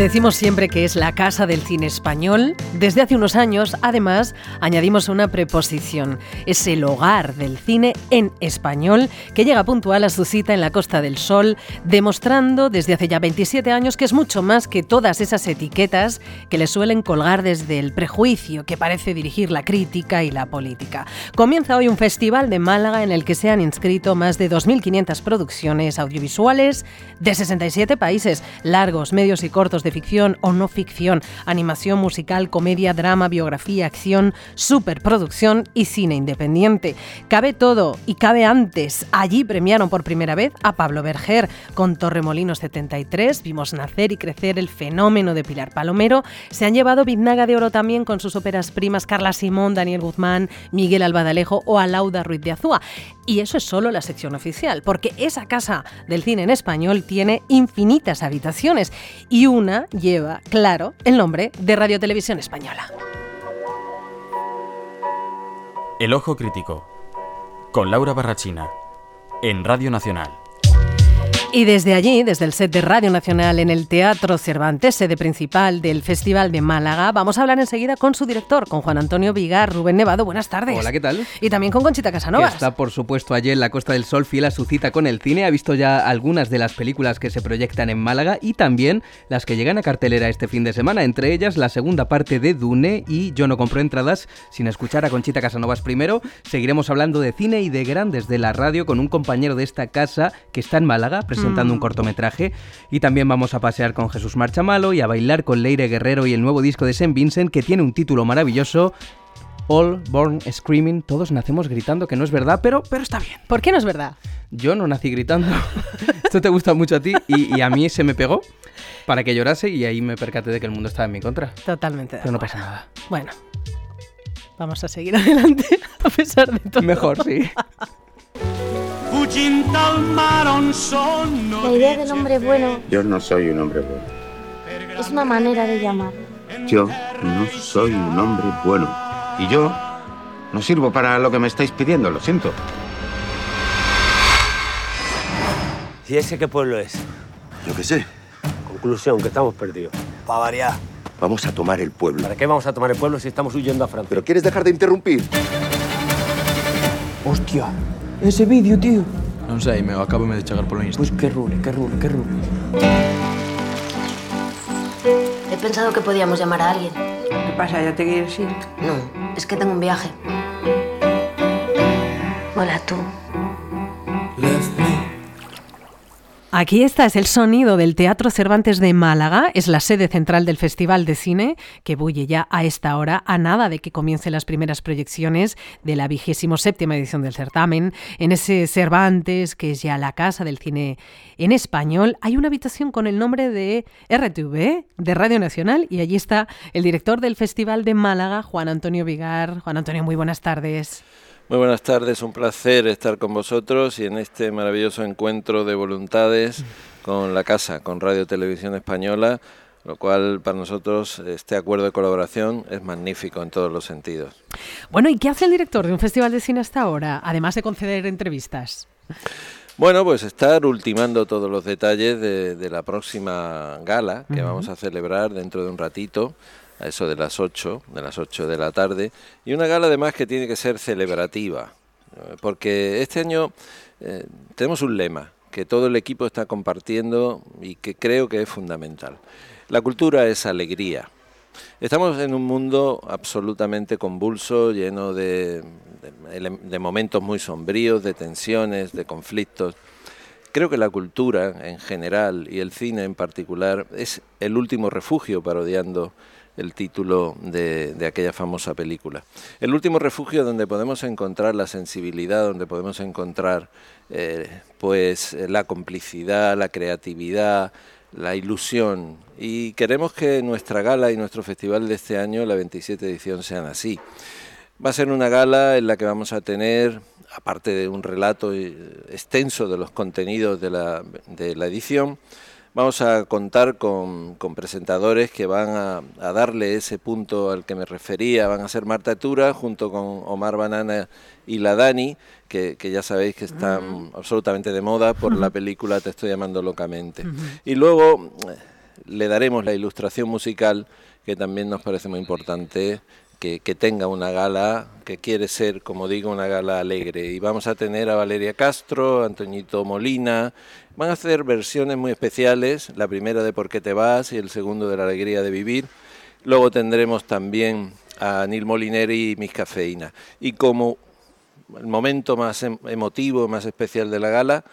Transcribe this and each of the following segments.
Decimos siempre que es la casa del cine español. Desde hace unos años, además, añadimos una preposición. Es el hogar del cine en español que llega puntual a su cita en la Costa del Sol, demostrando desde hace ya 27 años que es mucho más que todas esas etiquetas que le suelen colgar desde el prejuicio que parece dirigir la crítica y la política. Comienza hoy un festival de Málaga en el que se han inscrito más de 2.500 producciones audiovisuales de 67 países, largos, medios y cortos de ficción o no ficción, animación musical, comedia, drama, biografía, acción, superproducción y cine independiente. Cabe todo y cabe antes. Allí premiaron por primera vez a Pablo Berger con Torremolinos 73, vimos nacer y crecer el fenómeno de Pilar Palomero, se han llevado Biznaga de Oro también con sus óperas primas Carla Simón, Daniel Guzmán, Miguel Albadalejo o Alauda Ruiz de Azúa. Y eso es solo la sección oficial, porque esa casa del cine en español tiene infinitas habitaciones y una lleva, claro, el nombre de Radio Televisión Española. El Ojo Crítico, con Laura Barrachina, en Radio Nacional. Y desde allí, desde el set de Radio Nacional en el Teatro Cervantes, sede principal del Festival de Málaga, vamos a hablar enseguida con su director, con Juan Antonio Vigar, Rubén Nevado. Buenas tardes. Hola, ¿qué tal? Y también con Conchita Casanova. está, por supuesto, allí en la Costa del Sol, fiel a su cita con el cine. Ha visto ya algunas de las películas que se proyectan en Málaga y también las que llegan a cartelera este fin de semana. Entre ellas, la segunda parte de Dune y Yo no compro entradas sin escuchar a Conchita Casanovas primero. Seguiremos hablando de cine y de grandes de la radio con un compañero de esta casa que está en Málaga, presentando un mm. cortometraje. Y también vamos a pasear con Jesús Marchamalo y a bailar con Leire Guerrero y el nuevo disco de Saint Vincent que tiene un título maravilloso. All Born Screaming, todos nacemos gritando, que no es verdad, pero, pero está bien. ¿Por qué no es verdad? Yo no nací gritando. Esto te gusta mucho a ti y, a mí se me pegó para que llorase y ahí me percaté de que el mundo estaba en mi contra. Totalmente. Pero no pasa nada. Bueno, vamos a seguir adelante a pesar de todo. Mejor, sí. La idea del hombre bueno. Yo no soy un hombre bueno. Es una manera de llamar. Yo no soy un hombre bueno. Y yo no sirvo para lo que me estáis pidiendo, lo siento. ¿Y ese qué pueblo es? Yo qué sé. Conclusión, que estamos perdidos. Para variar. Vamos a tomar el pueblo. ¿Para qué vamos a tomar el pueblo si estamos huyendo a Francia? ¿Pero quieres dejar de interrumpir? Hostia, Ese vídeo, tío. Non sei, meu, acábame de chegar polo Insta. Pois que rule, que rule, que rule. He pensado que podíamos llamar a alguien. Que pasa? Ya te quieres ir. No, es que tengo un viaje. Hola, tú. Left Aquí está, es el sonido del Teatro Cervantes de Málaga, es la sede central del Festival de Cine, que bulle ya a esta hora, a nada de que comiencen las primeras proyecciones de la vigésimo séptima edición del certamen. En ese Cervantes, que es ya la casa del cine en español, hay una habitación con el nombre de RTV, de Radio Nacional, y allí está el director del Festival de Málaga, Juan Antonio Vigar. Juan Antonio, muy buenas tardes. Muy buenas tardes, un placer estar con vosotros y en este maravilloso encuentro de voluntades con la Casa, con Radio Televisión Española, lo cual para nosotros este acuerdo de colaboración es magnífico en todos los sentidos. Bueno, ¿y qué hace el director de un festival de cine hasta ahora, además de conceder entrevistas? Bueno, pues estar ultimando todos los detalles de, la próxima gala que vamos a celebrar dentro de un ratito a eso de las 8, de las 8 de la tarde, y una gala además que tiene que ser celebrativa, porque este año eh, tenemos un lema que todo el equipo está compartiendo y que creo que es fundamental. La cultura es alegría. Estamos en un mundo absolutamente convulso, lleno de, de momentos muy sombríos, de tensiones, de conflictos. Creo que la cultura en general y el cine en particular es el último refugio parodiando el título de, aquella famosa película. El último refugio donde podemos encontrar la sensibilidad, donde podemos encontrar eh, pues la complicidad, la creatividad, la ilusión. Y queremos que nuestra gala y nuestro festival de este año, la 27 edición, sean así. Va a ser una gala en la que vamos a tener, aparte de un relato eh, extenso de los contenidos de la, de la edición, Vamos a contar con, presentadores que van a, darle ese punto al que me refería. Van a ser Marta Tura junto con Omar Banana y la Dani, que, ya sabéis que están absolutamente de moda por la película Te estoy llamando locamente. Y luego eh, le daremos la ilustración musical, que también nos parece muy importante que, tenga una gala que quiere ser, como digo, una gala alegre. Y vamos a tener a Valeria Castro, Antoñito Molina. Van a hacer versiones muy especiales, la primera de Por qué te vas y el segundo de La alegría de vivir. Luego tendremos también a Nil Molineri y Mis Cafeína. Y como el momento más em, emotivo, más especial de la gala,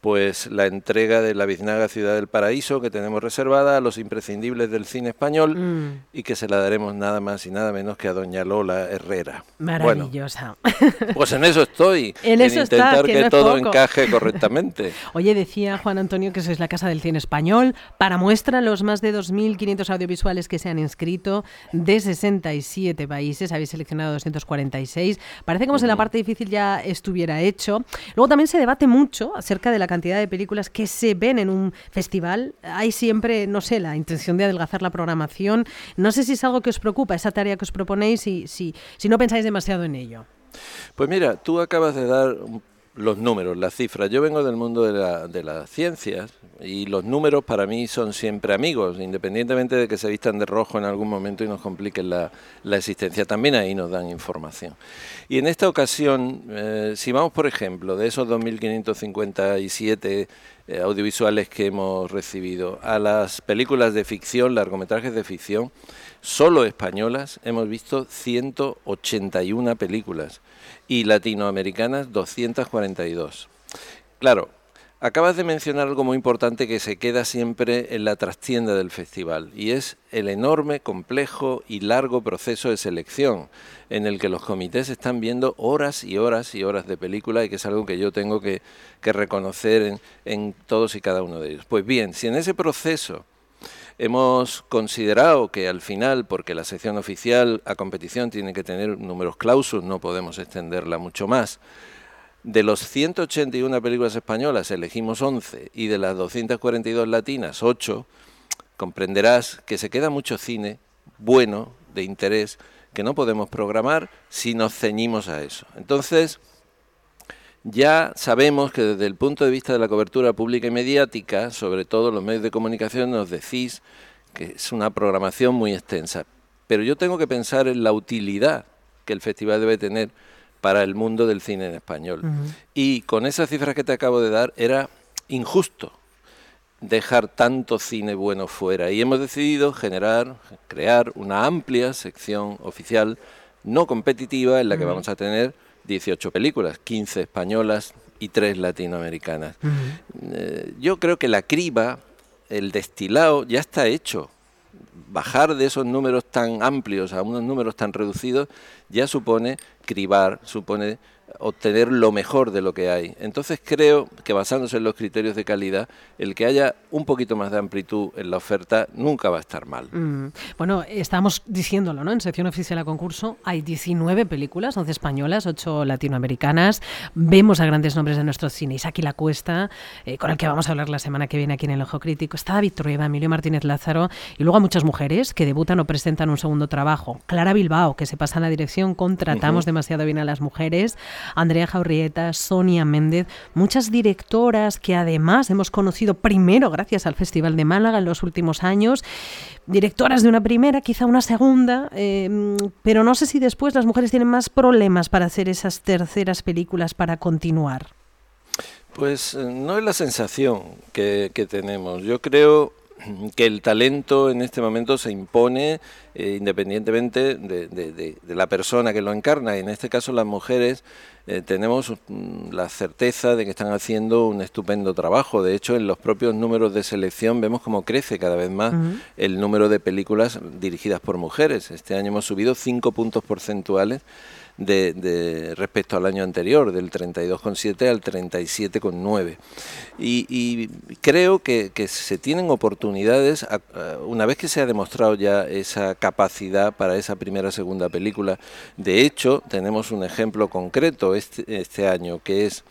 pues la entrega de la biznaga Ciudad del Paraíso que tenemos reservada a los imprescindibles del cine español mm. y que se la daremos nada más y nada menos que a doña Lola Herrera. Maravillosa. pues en eso estoy, en, intentar que, todo encaje correctamente. Oye, decía Juan Antonio que es la Casa del Cine Español. Para muestra los más de 2.500 audiovisuales que se han inscrito de 67 países, habéis seleccionado 246. Parece como si la parte difícil ya estuviera hecho. Luego también se debate mucho acerca de la cantidad de películas que se ven en un festival, hay siempre, no sé, la intención de adelgazar la programación. No sé si es algo que os preocupa, esa tarea que os proponéis, y si, si no pensáis demasiado en ello. Pues mira, tú acabas de dar los números, las cifras. Yo vengo del mundo de, la, de las ciencias y los números para mí son siempre amigos, independientemente de que se vistan de rojo en algún momento y nos compliquen la, existencia. También ahí nos dan información. Y en esta ocasión, eh, si vamos, por ejemplo, de esos 2.557 eh, audiovisuales que hemos recibido a las películas de ficción, largometrajes de ficción, solo españolas, hemos visto 181 películas y latinoamericanas 242. Claro, Acabas de mencionar algo muy importante que se queda siempre en la trastienda del festival y es el enorme, complejo y largo proceso de selección en el que los comités están viendo horas y horas y horas de película y que es algo que yo tengo que, reconocer en, en todos y cada uno de ellos. Pues bien, si en ese proceso hemos considerado que al final, porque la sección oficial a competición tiene que tener números clausus, no podemos extenderla mucho más, de los 181 películas españolas elegimos 11 y de las 242 latinas 8, comprenderás que se queda mucho cine bueno, de interés, que no podemos programar si nos ceñimos a eso. Entonces, ya sabemos que desde el punto de vista de la cobertura pública y mediática, sobre todo los medios de comunicación, nos decís que es una programación muy extensa. Pero yo tengo que pensar en la utilidad que el festival debe tener para el mundo del cine en español. Y con esas cifras que te acabo de dar era injusto dejar tanto cine bueno fuera y hemos decidido generar, crear una amplia sección oficial no competitiva en la que vamos a tener 18 películas, 15 españolas y 3 latinoamericanas. Eh, yo creo que la criba, el destilado ya está hecho bajar de esos números tan amplios a unos números tan reducidos ya supone cribar, supone obtener lo mejor de lo que hay. Entonces creo que basándose en los criterios de calidad, el que haya un poquito más de amplitud en la oferta nunca va a estar mal. Mm. Bueno, estamos diciéndolo, ¿no? En sección oficial a concurso hay 19 películas, 11 españolas, 8 latinoamericanas. Vemos a grandes nombres de nuestro cine. Isaki La Cuesta, eh, con el que vamos a hablar la semana que viene aquí en El Ojo Crítico. Está David Trueba, Emilio Martínez Lázaro y luego a muchas mujeres que debutan o presentan un segundo trabajo. Clara Bilbao, que se pasa en la dirección Contratamos demasiado bien a las mujeres. Andrea Jaurrieta, Sonia Méndez, muchas directoras que además hemos conocido primero gracias al Festival de Málaga en los últimos años, directoras de una primera, quizá una segunda, em, pero no sé si después las mujeres tienen más problemas para hacer esas terceras películas para continuar. Pues eh, no es la sensación que, tenemos. Yo creo que el talento en este momento se impone eh, independientemente de, la persona que lo encarna. Y en este caso las mujeres eh, tenemos mm, la certeza de que están haciendo un estupendo trabajo. De hecho, en los propios números de selección vemos cómo crece cada vez más el número de películas dirigidas por mujeres. Este año hemos subido cinco puntos porcentuales de, respecto al año anterior, del 32,7 al 37,9. Y, y creo que, se tienen oportunidades, una vez que se ha demostrado ya esa capacidad para esa primera segunda película, de hecho tenemos un ejemplo concreto este, este año, que es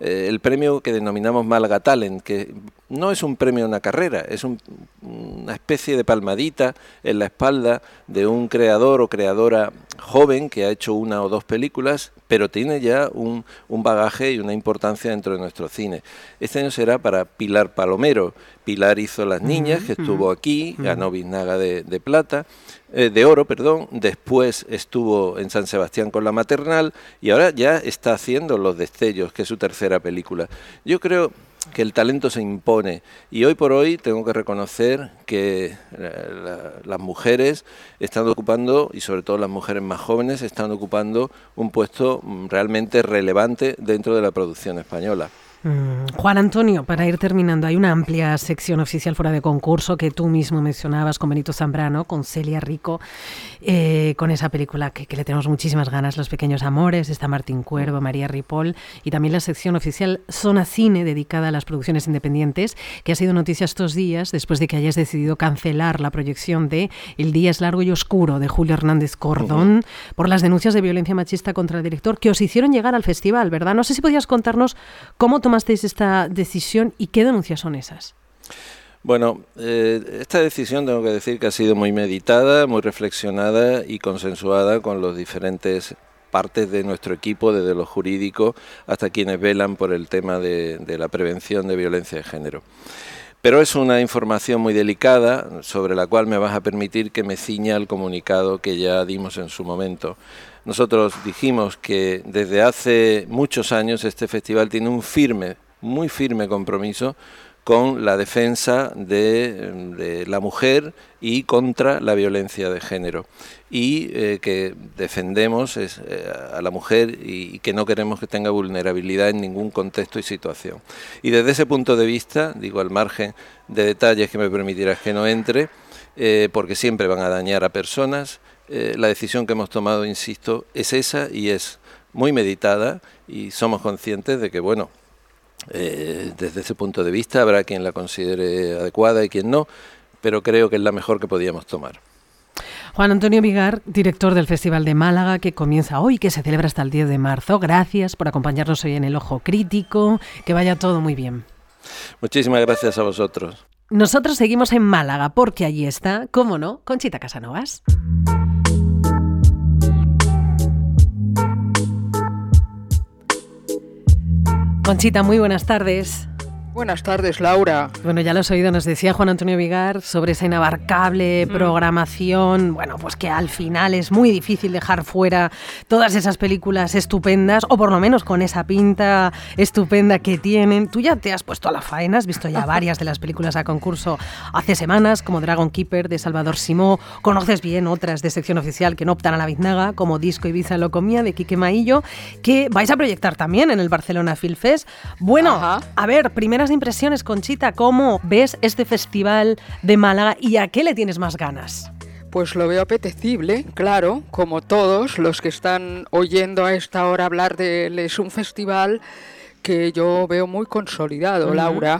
eh, el premio que denominamos Málaga Talent, que no es un premio a una carrera, es una especie de palmadita en la espalda de un creador o creadora joven que ha hecho una o dos películas, pero tiene ya un, bagaje y una importancia dentro de nuestro cine. Este año será para Pilar Palomero. Pilar hizo Las Niñas, que estuvo aquí, ganó Biznaga de, de plata. Eh, de oro, perdón, después estuvo en San Sebastián con la maternal y ahora ya está haciendo Los Destellos, que es su tercera película. Yo creo que el talento se impone y hoy por hoy tengo que reconocer que eh, las mujeres están ocupando, y sobre todo las mujeres más jóvenes, están ocupando un puesto mm, realmente relevante dentro de la producción española. Mm, Juan Antonio, para ir terminando, hay una amplia sección oficial fuera de concurso que tú mismo mencionabas con Benito Zambrano, con Celia Rico, eh, con esa película que, le tenemos muchísimas ganas, Los Pequeños Amores, está Martín Cuervo, María Ripoll, y también la sección oficial Zona Cine, dedicada a las producciones independientes, que ha sido noticia estos días después de que hayas decidido cancelar la proyección de El Día es Largo y Oscuro de Julio Hernández Cordón por las denuncias de violencia machista contra el director que os hicieron llegar al festival, ¿verdad? No sé si podías contarnos cómo tomaste tomasteis esta decisión y qué denuncias son esas? Bueno, eh, esta decisión tengo que decir que ha sido muy meditada, muy reflexionada y consensuada con los diferentes partes de nuestro equipo, desde lo jurídico hasta quienes velan por el tema de, de la prevención de violencia de género. Pero es una información muy delicada sobre la cual me vas a permitir que me ciña el comunicado que ya dimos en su momento. Nosotros dijimos que desde hace muchos años este festival tiene un firme, muy firme compromiso con la defensa de, la mujer y contra la violencia de género. Y eh, que defendemos eh, a la mujer y, que no queremos que tenga vulnerabilidad en ningún contexto y situación. Y desde ese punto de vista, digo al margen de detalles que me permitirás que no entre, eh, porque siempre van a dañar a personas, eh, la decisión que hemos tomado, insisto, es esa y es muy meditada y somos conscientes de que, bueno, eh, desde ese punto de vista habrá quien la considere adecuada y quien no, pero creo que es la mejor que podíamos tomar. Juan Antonio Vigar, director del Festival de Málaga, que comienza hoy, que se celebra hasta el 10 de marzo. Gracias por acompañarnos hoy en el Ojo Crítico. Que vaya todo muy bien. Muchísimas gracias a vosotros. Nosotros seguimos en Málaga porque allí está, cómo no, Conchita Casanovas. Conchita, muy buenas tardes. Buenas tardes, Laura. Bueno, ya lo has oído, nos decía Juan Antonio Vigar sobre esa inabarcable programación, bueno, pues que al final es muy difícil dejar fuera todas esas películas estupendas, o por lo menos con esa pinta estupenda que tienen. Tú ya te has puesto a la faena, has visto ya varias de las películas a concurso hace semanas, como Dragon Keeper de Salvador Simó, conoces bien otras de sección oficial que no optan a la biznaga, como Disco Ibiza Locomía de Quique Maillo, que vais a proyectar también en el Barcelona Film Fest. Bueno, a ver, primera impresiones, Conchita, ¿cómo ves este festival de Málaga y a qué le tienes más ganas? Pues lo veo apetecible, claro, como todos los que están oyendo a esta hora hablar de él. Es un festival que yo veo muy consolidado, Laura,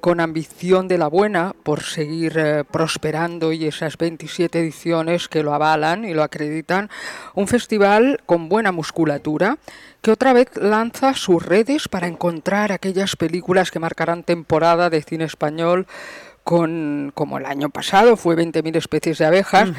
con ambición de la buena por seguir eh, prosperando y esas 27 ediciones que lo avalan y lo acreditan. Un festival con buena musculatura que otra vez lanza sus redes para encontrar aquellas películas que marcarán temporada de cine español con, como el año pasado, fue 20.000 especies de abejas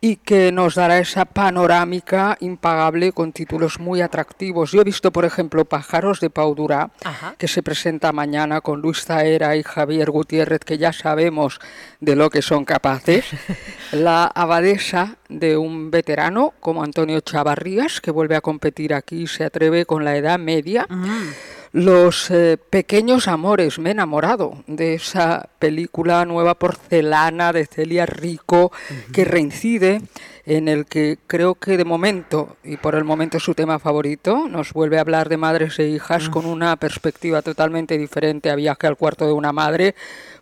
y que nos dará esa panorámica impagable con títulos muy atractivos. Yo he visto, por ejemplo, Pájaros de Pau Durá, que se presenta mañana con Luis Zaera y Javier Gutiérrez, que ya sabemos de lo que son capaces. La abadesa de un veterano como Antonio Chavarrías, que vuelve a competir aquí y se atreve con la edad media. Mm. Los eh, pequeños amores, me he enamorado de esa película Nueva Porcelana de Celia Rico que reincide en el que creo que de momento, y por el momento es su tema favorito, nos vuelve a hablar de madres e hijas con una perspectiva totalmente diferente a Viaje al cuarto de una madre,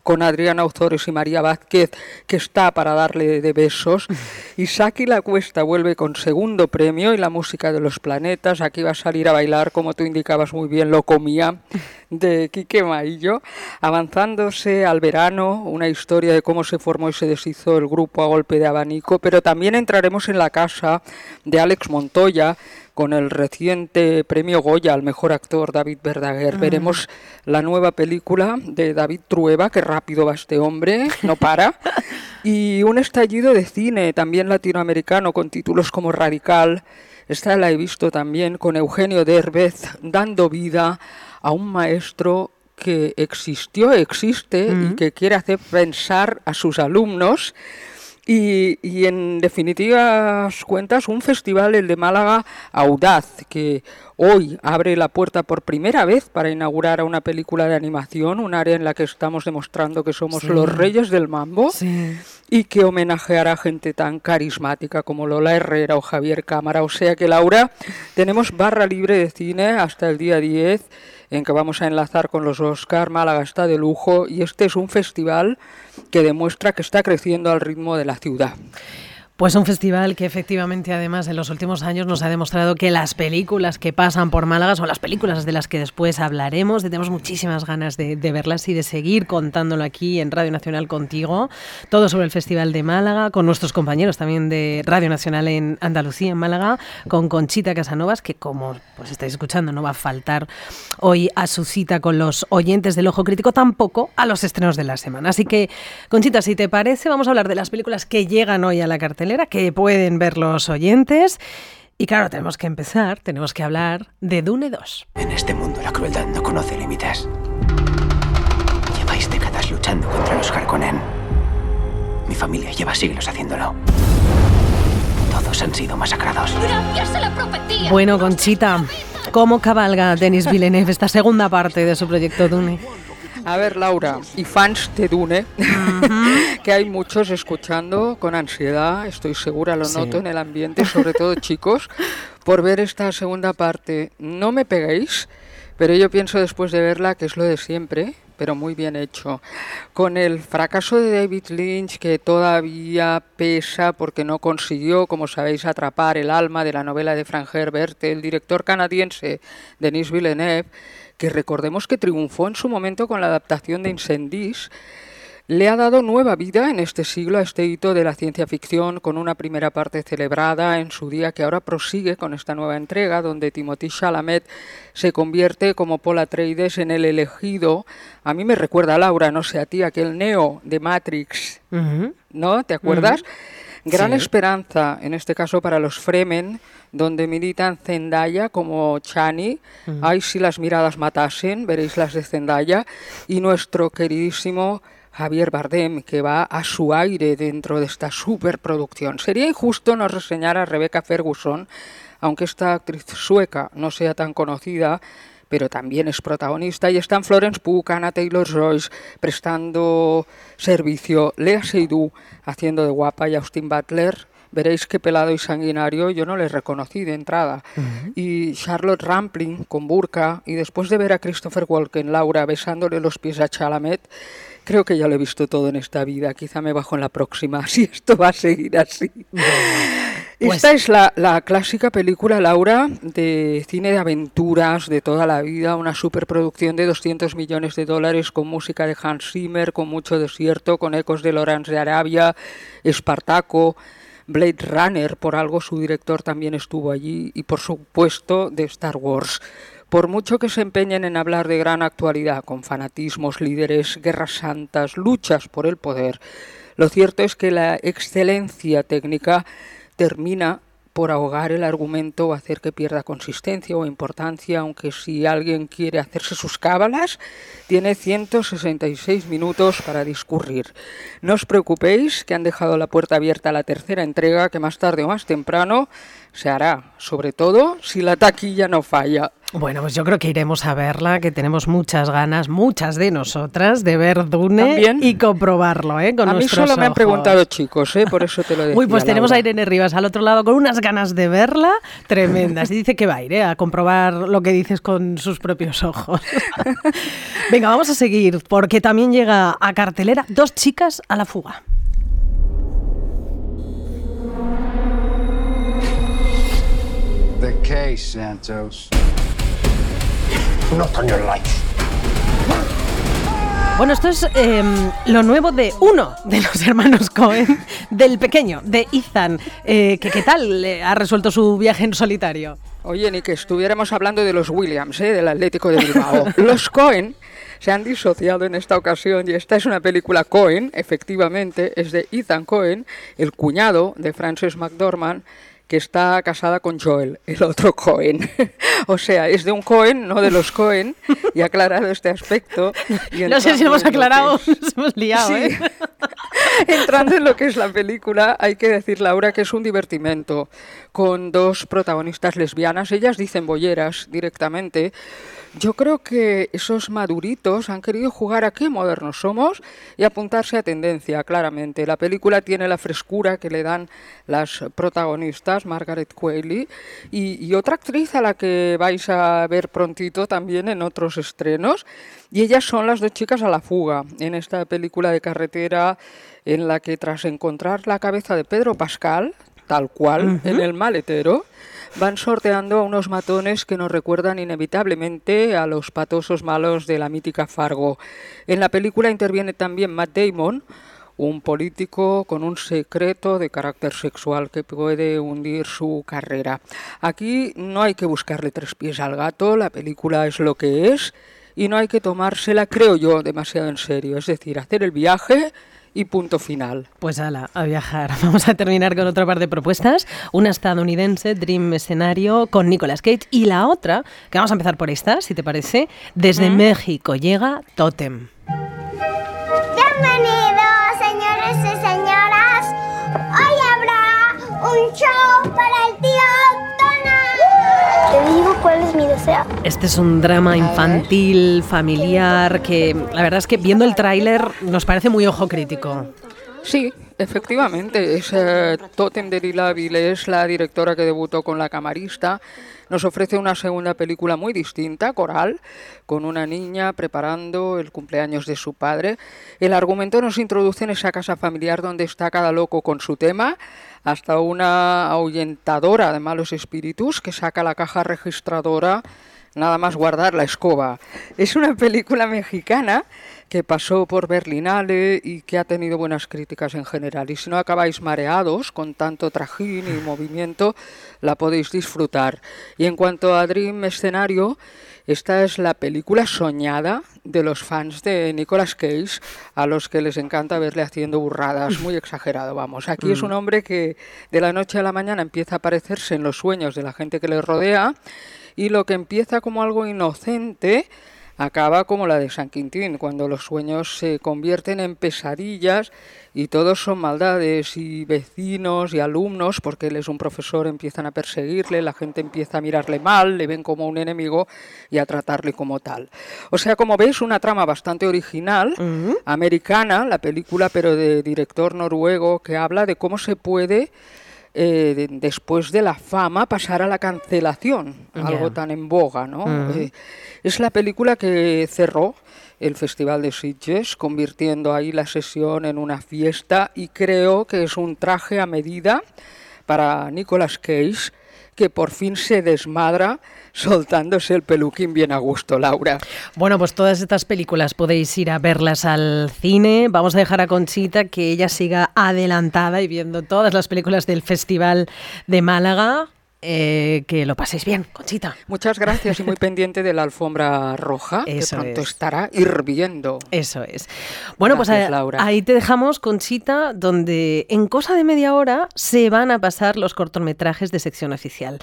con Adriana Ozores y María Vázquez, que está para darle de besos. Y Saki La Cuesta vuelve con segundo premio y la música de los planetas. Aquí va a salir a bailar, como tú indicabas muy bien, lo comía, de Quique Maillo. Avanzándose al verano, una historia de cómo se formó y se deshizo el grupo a golpe de abanico, pero también entraremos en la casa de Alex Montoya con el reciente premio Goya al mejor actor David Verdaguer. Mm. Veremos la nueva película de David Trueba, que rápido va este hombre, no para. y un estallido de cine, también latinoamericano, con títulos como Radical. Esta la he visto también con Eugenio Derbez, dando vida a un maestro que existió, existe y que quiere hacer pensar a sus alumnos. Y, y, en definitivas cuentas, un festival, el de Málaga Audaz, que hoy abre la puerta por primera vez para inaugurar a una película de animación, un área en la que estamos demostrando que somos Sí. los reyes del mambo Sí. y que homenajeará a gente tan carismática como Lola Herrera o Javier Cámara. O sea que, Laura, tenemos barra libre de cine hasta el día 10 en que vamos a enlazar con los Oscar. Málaga está de lujo y este es un festival que demuestra que está creciendo al ritmo de la ciudad. Pues un festival que efectivamente además en los últimos años nos ha demostrado que las películas que pasan por Málaga son las películas de las que después hablaremos. Tenemos muchísimas ganas de, de verlas y de seguir contándolo aquí en Radio Nacional contigo. Todo sobre el Festival de Málaga, con nuestros compañeros también de Radio Nacional en Andalucía, en Málaga, con Conchita Casanovas, que como pues estáis escuchando no va a faltar hoy a su cita con los oyentes del Ojo Crítico, tampoco a los estrenos de la semana. Así que, Conchita, si te parece, vamos a hablar de las películas que llegan hoy a la cartelera, que pueden ver los oyentes. Y claro, tenemos que empezar, tenemos que hablar de Dune 2. En este mundo la crueldad no conoce límites. Lleváis décadas luchando contra los Harkonnen. Mi familia lleva siglos haciéndolo. Todos han sido masacrados. Gracias a la profecía. Bueno, Conchita, ¿cómo cabalga Denis Villeneuve esta segunda parte de su proyecto Dune? A ver, Laura, y fans de Dune, que hay muchos escuchando con ansiedad, estoy segura, lo Sí. noto en el ambiente, sobre todo chicos, por ver esta segunda parte. No me peguéis, pero yo pienso después de verla que es lo de siempre, pero muy bien hecho. Con el fracaso de David Lynch, que todavía pesa porque no consiguió, como sabéis, atrapar el alma de la novela de Frank Herbert, el director canadiense Denis Villeneuve, que recordemos que triunfó en su momento con la adaptación de Incendies, le ha dado nueva vida en este siglo a este hito de la ciencia ficción con una primera parte celebrada en su día que ahora prosigue con esta nueva entrega donde Timothy Chalamet se convierte como Paul Atreides en el elegido. A mí me recuerda a Laura, no sé a ti, aquel Neo de Matrix. ¿no? ¿Te acuerdas? Gran Sí. esperanza, en este caso para los Fremen, donde militan Zendaya como Chani. Ujú. Ay, si las miradas matasen, veréis las de Zendaya. Y nuestro queridísimo Javier Bardem, que va a su aire dentro de esta superproducción. Sería injusto no reseñar a Rebecca Ferguson, aunque esta actriz sueca no sea tan conocida, pero también es protagonista y están Florence Pugh, Anna Taylor-Joyce prestando servicio, Lea Seydoux haciendo de guapa y Austin Butler. Veréis qué pelado y sanguinario yo no le reconocí de entrada. Y Charlotte Rampling con burka y después de ver a Christopher Walken, Laura besándole los pies a Chalamet, creo que ya lo he visto todo en esta vida. Quizá me bajo en la próxima, si esto va a seguir así. Pues- Esta es la, clásica película, Laura, de cine de aventuras de toda la vida, una superproducción de 200 millones de dólares con música de Hans Zimmer, con mucho desierto, con ecos de Lawrence de Arabia, Espartaco, Blade Runner, por algo su director también estuvo allí, y por supuesto de Star Wars. Por mucho que se empeñen en hablar de gran actualidad, con fanatismos, líderes, guerras santas, luchas por el poder, lo cierto es que la excelencia técnica termina por ahogar el argumento o hacer que pierda consistencia o importancia, aunque si alguien quiere hacerse sus cábalas, tiene 166 minutos para discurrir. No os preocupéis que han dejado la puerta abierta a la tercera entrega, que más tarde o más temprano se hará, sobre todo si la taquilla no falla. Bueno, pues yo creo que iremos a verla, que tenemos muchas ganas, muchas de nosotras, de ver Dune ¿También? y comprobarlo, ¿eh? Con a mí solo me han preguntado chicos, ¿eh? por eso te lo decía. Uy, pues tenemos Laura. a Irene Rivas al otro lado con unas ganas de verla tremendas. Y dice que va a ir ¿eh? a comprobar lo que dices con sus propios ojos. Venga, vamos a seguir, porque también llega a cartelera Dos chicas a la fuga. The case, Santos. Not on your life. Bueno, esto es eh, lo nuevo de uno de los hermanos Cohen, del pequeño, de Ethan. Eh, que, ¿Qué tal eh, ha resuelto su viaje en solitario? Oye, ni que estuviéramos hablando de los Williams, ¿eh? del Atlético de Bilbao. los Cohen se han disociado en esta ocasión y esta es una película Cohen, efectivamente, es de Ethan Cohen, el cuñado de Frances McDormand, que está casada con Joel, el otro Cohen. o sea, es de un Cohen, no de los Cohen, y ha aclarado este aspecto. y No sé si hemos aclarado, es- nos hemos liado, Sí. ¿eh? Entrando en lo que es la película, hay que decir, Laura, que es un divertimento con dos protagonistas lesbianas. Ellas dicen bolleras directamente. Yo creo que esos maduritos han querido jugar a qué modernos somos y apuntarse a tendencia, claramente. La película tiene la frescura que le dan las protagonistas, Margaret Qualley, y, y otra actriz a la que vais a ver prontito también en otros estrenos. Y ellas son las dos chicas a la fuga en esta película de carretera en la que tras encontrar la cabeza de Pedro Pascal, tal cual, en el maletero, van sorteando a unos matones que nos recuerdan inevitablemente a los patosos malos de la mítica Fargo. En la película interviene también Matt Damon, un político con un secreto de carácter sexual que puede hundir su carrera. Aquí no hay que buscarle tres pies al gato, la película es lo que es y no hay que tomársela, creo yo, demasiado en serio. Es decir, hacer el viaje y punto final. Pues ala, a viajar. Vamos a terminar con otra par de propuestas. Una estadounidense, Dream Escenario, con Nicolas Cage. Y la otra, que vamos a empezar por esta, si te parece, desde México llega Totem. Bienvenidos, señores y señoras. Hoy habrá un show para es mi deseo. Este es un drama infantil, familiar, que la verdad es que viendo el tráiler nos parece muy ojo crítico. Sí, efectivamente, es eh, Totem de Vile, es la directora que debutó con La Camarista. Nos ofrece una segunda película muy distinta, coral, con una niña preparando el cumpleaños de su padre. El argumento nos introduce en esa casa familiar donde está cada loco con su tema, hasta una ahuyentadora de malos espíritus que saca la caja registradora nada más guardar la escoba. Es una película mexicana que pasó por Berlinale y que ha tenido buenas críticas en general. Y si no acabáis mareados con tanto trajín y movimiento, la podéis disfrutar. Y en cuanto a Dream Escenario, esta es la película soñada de los fans de Nicolas Cage, a los que les encanta verle haciendo burradas, muy exagerado, vamos. Aquí es un hombre que de la noche a la mañana empieza a aparecerse en los sueños de la gente que le rodea y lo que empieza como algo inocente acaba como la de San Quintín, cuando los sueños se convierten en pesadillas y todos son maldades y vecinos y alumnos, porque él es un profesor, empiezan a perseguirle, la gente empieza a mirarle mal, le ven como un enemigo y a tratarle como tal. O sea, como ves, una trama bastante original, americana, la película, pero de director noruego, que habla de cómo se puede eh, de- después de la fama pasar a la cancelación, algo tan en boga, ¿no? Ujú. Eh, es la película que cerró el Festival de Sitges, convirtiendo ahí la sesión en una fiesta y creo que es un traje a medida para Nicolas Cage que por fin se desmadra soltándose el peluquín bien a gusto, Laura. Bueno, pues todas estas películas podéis ir a verlas al cine. Vamos a dejar a Conchita que ella siga adelantada y viendo todas las películas del Festival de Málaga. Eh, que lo paséis bien, Conchita. Muchas gracias y muy pendiente de la alfombra roja, Eso que pronto es. estará hirviendo. Eso es. Bueno, pues Gracias, Laura. ahí te dejamos, Conchita, donde en cosa de media hora se van a pasar los cortometrajes de sección oficial.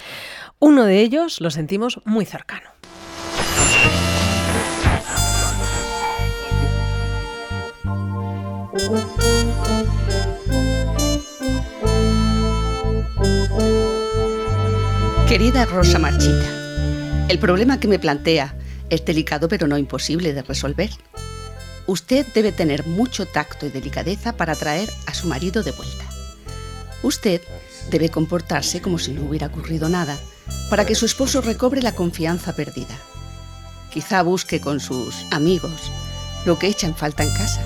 Uno de ellos lo sentimos muy cercano. Querida Rosa Marchita, El problema que me plantea es delicado pero no imposible de resolver. Usted debe tener mucho tacto y delicadeza para traer a su marido de vuelta. Usted debe comportarse como si no hubiera ocurrido nada para que su esposo recobre la confianza perdida. Quizá busque con sus amigos lo que echa en falta en casa.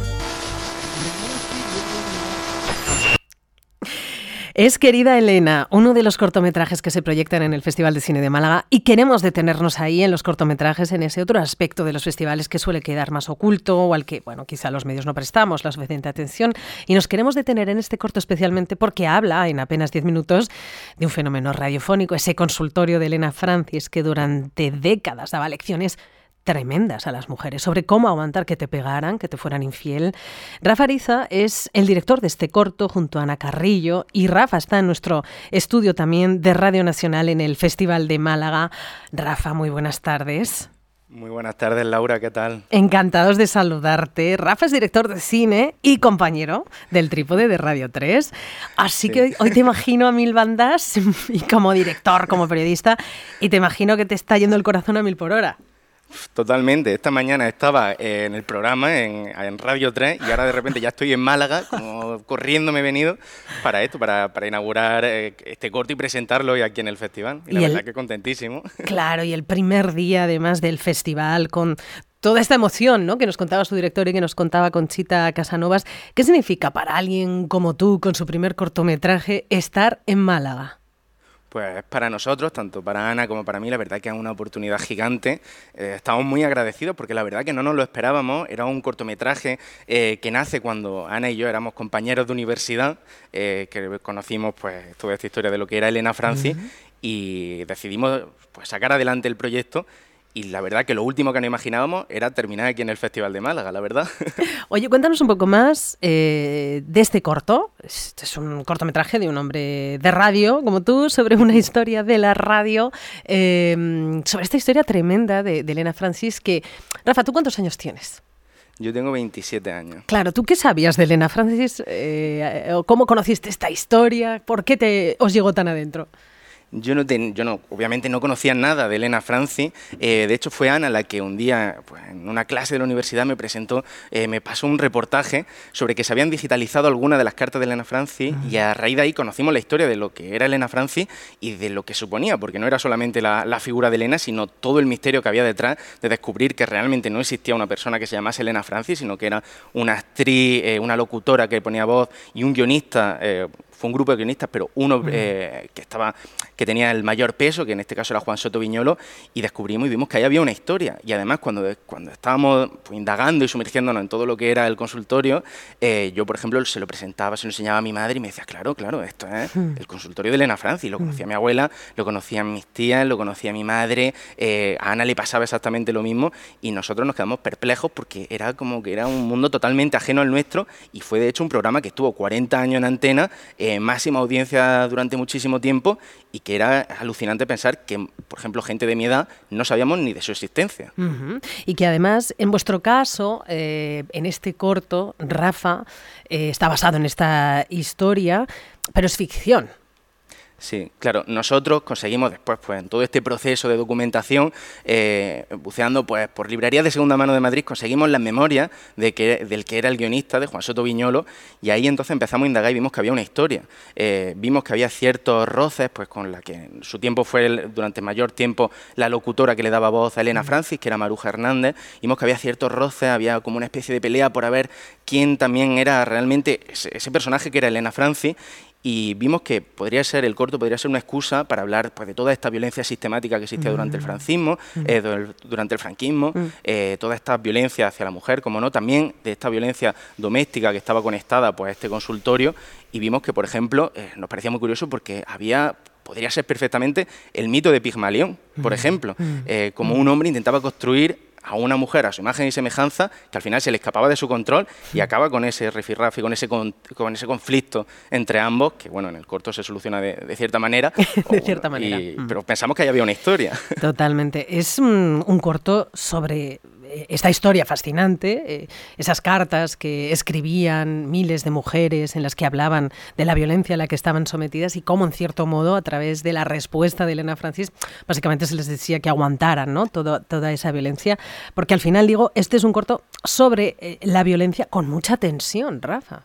Es Querida Elena, uno de los cortometrajes que se proyectan en el Festival de Cine de Málaga y queremos detenernos ahí en los cortometrajes, en ese otro aspecto de los festivales que suele quedar más oculto o al que, bueno, quizá los medios no prestamos la suficiente atención. Y nos queremos detener en este corto especialmente porque habla en apenas 10 minutos de un fenómeno radiofónico, ese consultorio de Elena Francis que durante décadas daba lecciones tremendas a las mujeres sobre cómo aguantar que te pegaran, que te fueran infiel. Rafa Ariza es el director de este corto junto a Ana Carrillo y Rafa está en nuestro estudio también de Radio Nacional en el Festival de Málaga. Rafa, muy buenas tardes. Muy buenas tardes, Laura, ¿qué tal? Encantados de saludarte. Rafa es director de cine y compañero del trípode de Radio 3. Así que hoy, hoy, te imagino a mil bandas y como director, como periodista, y te imagino que te está yendo el corazón a mil por hora. Totalmente. Esta mañana estaba en el programa en, Radio 3 y ahora de repente ya estoy en Málaga, como corriendo me he venido para esto, para, inaugurar eh, este corto y presentarlo hoy aquí en el festival. Y, la verdad que contentísimo. Claro, y el primer día además del festival con toda esta emoción ¿no? que nos contaba su director y que nos contaba Conchita Casanovas. ¿Qué significa para alguien como tú, con su primer cortometraje, estar en Málaga? Pues para nosotros, tanto para Ana como para mí, la verdad que es una oportunidad gigante. Eh, estamos muy agradecidos porque la verdad que no nos lo esperábamos. Era un cortometraje eh, que nace cuando Ana y yo éramos compañeros de universidad, eh, que conocimos pues toda esta historia de lo que era Elena Francis y decidimos pues sacar adelante el proyecto y la verdad que lo último que nos imaginábamos era terminar aquí en el Festival de Málaga, la verdad. Oye, cuéntanos un poco más eh, de este corto. Este es un cortometraje de un hombre de radio, como tú, sobre una historia de la radio, em, sobre esta historia tremenda de, Elena Francis, que... Rafa, ¿tú cuántos años tienes? Yo tengo 27 años. Claro, ¿tú qué sabías de Elena Francis? Eh, ¿Cómo conociste esta historia? ¿Por qué te, os llegó tan adentro? Yo no, yo no, obviamente no conocía nada de Elena Franci. Eh, de hecho, fue Ana la que un día, pues, en una clase de la universidad, me presentó, eh, me pasó un reportaje sobre que se habían digitalizado algunas de las cartas de Elena Franci y a raíz de ahí conocimos la historia de lo que era Elena Franci y de lo que suponía, porque no era solamente la, figura de Elena, sino todo el misterio que había detrás de descubrir que realmente no existía una persona que se llamase Elena Franci, sino que era una actriz, eh, una locutora que ponía voz y un guionista fue un grupo de guionistas, pero uno eh, que estaba que tenía el mayor peso, que en este caso era Juan Soto Viñolo, y descubrimos y vimos que ahí había una historia. Y además, cuando, cuando estábamos pues, indagando y sumergiéndonos en todo lo que era el consultorio, eh, yo, por ejemplo, se lo presentaba, se lo enseñaba a mi madre y me decía, claro, claro, esto es hmm. el consultorio de Elena Franci. Lo conocía mi abuela, lo conocían mis tías, lo conocía mi madre, eh, a Ana le pasaba exactamente lo mismo y nosotros nos quedamos perplejos porque era como que era un mundo totalmente ajeno al nuestro y fue de hecho un programa que estuvo 40 años en antena máxima audiencia durante muchísimo tiempo y que era alucinante pensar que, por ejemplo, gente de mi edad no sabíamos ni de su existencia. Y que además, en vuestro caso, eh, en este corto, Rafa, eh, está basado en esta historia, pero es ficción. Sí, claro, nosotros conseguimos después, pues en todo este proceso de documentación, eh, buceando pues por librerías de segunda mano de Madrid, conseguimos las memorias de que, del que era el guionista, de Juan Soto Viñolo, y ahí entonces empezamos a indagar y vimos que había una historia. Eh, vimos que había ciertos roces, pues con la que en su tiempo fue durante mayor tiempo la locutora que le daba voz a Elena Francis, que era Maruja Hernández, vimos que había ciertos roces, había como una especie de pelea por ver quién también era realmente ese, ese personaje que era Elena Francis, y vimos que podría ser el corto podría ser una excusa para hablar pues, de toda esta violencia sistemática que existía durante el mm. francismo, mm. eh, durante el franquismo, mm. eh, toda esta violencia hacia la mujer, como no, también de esta violencia doméstica que estaba conectada pues, a este consultorio y vimos que, por ejemplo, eh, nos parecía muy curioso porque había podría ser perfectamente el mito de Pigmalión, por ejemplo, como un hombre intentaba construir a una mujer a su imagen y semejanza que al final se le escapaba de su control y acaba con ese rifirrafe, con ese, con, ese conflicto entre ambos, que bueno, en el corto se soluciona de, cierta manera. de cierta manera. Mm. Pero pensamos que ahí había una historia. Totalmente. Es un corto sobre esta historia fascinante, eh, esas cartas que escribían miles de mujeres en las que hablaban de la violencia a la que estaban sometidas y cómo, en cierto modo, a través de la respuesta de Elena Francis, básicamente se les decía que aguantaran ¿no? toda esa violencia. Porque al final, digo, este es un corto sobre eh, la violencia con mucha tensión, Rafa.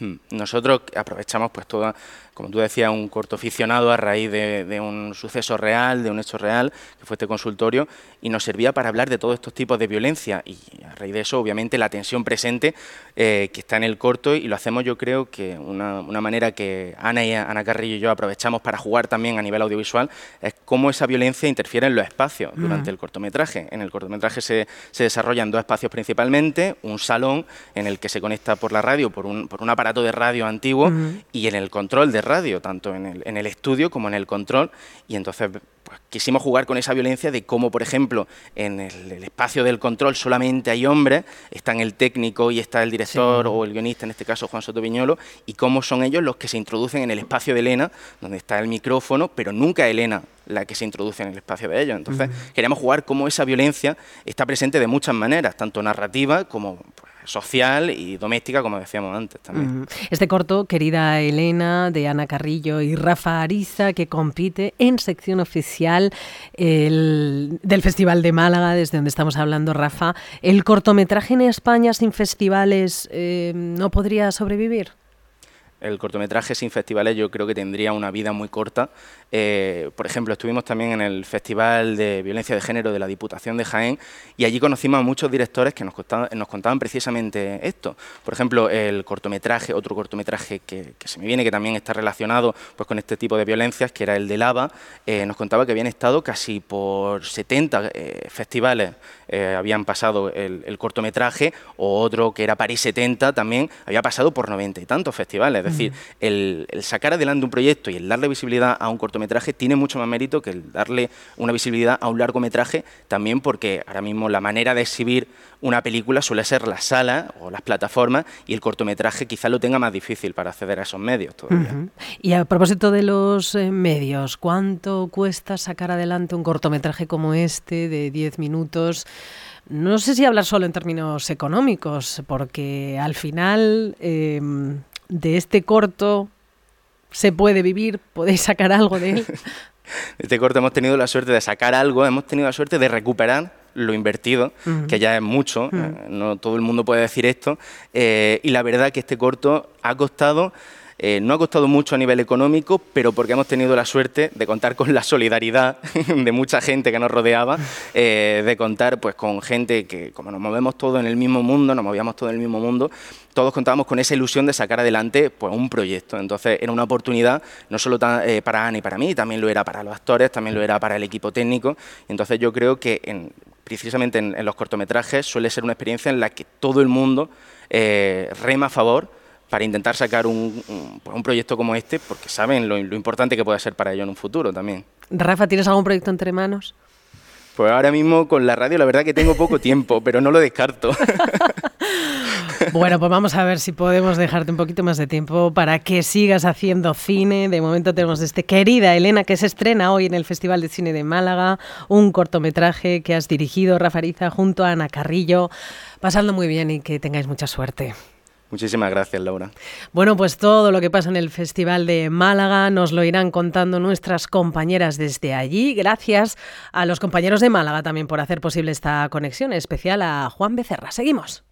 Hmm. Nosotros aprovechamos pues toda como tú decías, un corto aficionado a raíz de, un suceso real, de un hecho real, que fue este consultorio, y nos servía para hablar de todos estos tipos de violencia. Y a raíz de eso, obviamente, la tensión presente eh, que está en el corto, y lo hacemos yo creo que una, manera que Ana, y Ana Carrillo y yo aprovechamos para jugar también a nivel audiovisual, es cómo esa violencia interfiere en los espacios durante el cortometraje. En el cortometraje se, se, desarrollan dos espacios principalmente, un salón en el que se conecta por la radio, por un, por un aparato de radio antiguo, y en el control de radio, tanto en el, en el estudio como en el control, y entonces pues, quisimos jugar con esa violencia de cómo, por ejemplo, en el, espacio del control solamente hay hombres, están el técnico y está el director o el guionista, en este caso Juan Soto Viñolo, y cómo son ellos los que se introducen en el espacio de Elena, donde está el micrófono, pero nunca Elena la que se introduce en el espacio de ellos. Entonces, queríamos jugar cómo esa violencia está presente de muchas maneras, tanto narrativa como pues, social y doméstica, como decíamos antes también. Este corto, querida Elena, de Ana Carrillo y Rafa Ariza, que compite en sección oficial del Festival de Málaga, desde donde estamos hablando, Rafa. ¿El cortometraje en España sin festivales eh, no podría sobrevivir? El cortometraje sin festivales yo creo que tendría una vida muy corta. Eh, por ejemplo, estuvimos también en el Festival de Violencia de Género de la Diputación de Jaén y allí conocimos a muchos directores que nos, contaban, precisamente esto. Por ejemplo, el cortometraje, otro cortometraje que, se me viene que también está relacionado pues, con este tipo de violencias, que era el de Lava, eh, nos contaba que habían estado casi por 70 eh, festivales, habían pasado el, cortometraje, o otro que era París 70 también, había pasado por 90 y tantos festivales decir, el, sacar adelante un proyecto y el darle visibilidad a un cortometraje tiene mucho más mérito que el darle una visibilidad a un largometraje, también porque ahora mismo la manera de exhibir una película suele ser la sala o las plataformas y el cortometraje quizá lo tenga más difícil para acceder a esos medios todavía. Y a propósito de los eh, medios, ¿cuánto cuesta sacar adelante un cortometraje como este de 10 minutos? No sé si hablar solo en términos económicos, porque al final em, de este corto se puede vivir? ¿Podéis sacar algo de él? este corto hemos tenido la suerte de sacar algo, hemos tenido la suerte de recuperar lo invertido, que ya es mucho, eh, no todo el mundo puede decir esto, eh, y la verdad que este corto ha costado eh, no ha costado mucho a nivel económico, pero porque hemos tenido la suerte de contar con la solidaridad de mucha gente que nos rodeaba, eh, de contar pues con gente que, como nos movemos todos en el mismo mundo, nos movíamos todos en el mismo mundo, todos contábamos con esa ilusión de sacar adelante pues, un proyecto. Entonces era una oportunidad no solo eh, para Ana y para mí, también lo era para los actores, también lo era para el equipo técnico. Entonces yo creo que precisamente en, los cortometrajes suele ser una experiencia en la que todo el mundo rema a favor para intentar sacar un, pues un, proyecto como este, porque saben lo, importante que puede ser para ello en un futuro también. Rafa, ¿tienes algún proyecto entre manos? Pues ahora mismo con la radio la verdad que tengo poco tiempo, pero no lo descarto. Bueno, pues vamos a ver si podemos dejarte un poquito más de tiempo para que sigas haciendo cine. De momento tenemos este querida Elena que se estrena hoy en el Festival de Cine de Málaga, un cortometraje que has dirigido, Rafa Ariza, junto a Ana Carrillo. Pasando muy bien y que tengáis mucha suerte. Muchísimas gracias, Laura. Bueno, pues todo lo que pasa en el Festival de Málaga nos lo irán contando nuestras compañeras desde allí. Gracias a los compañeros de Málaga también por hacer posible esta conexión, especial a Juan Becerra. Seguimos.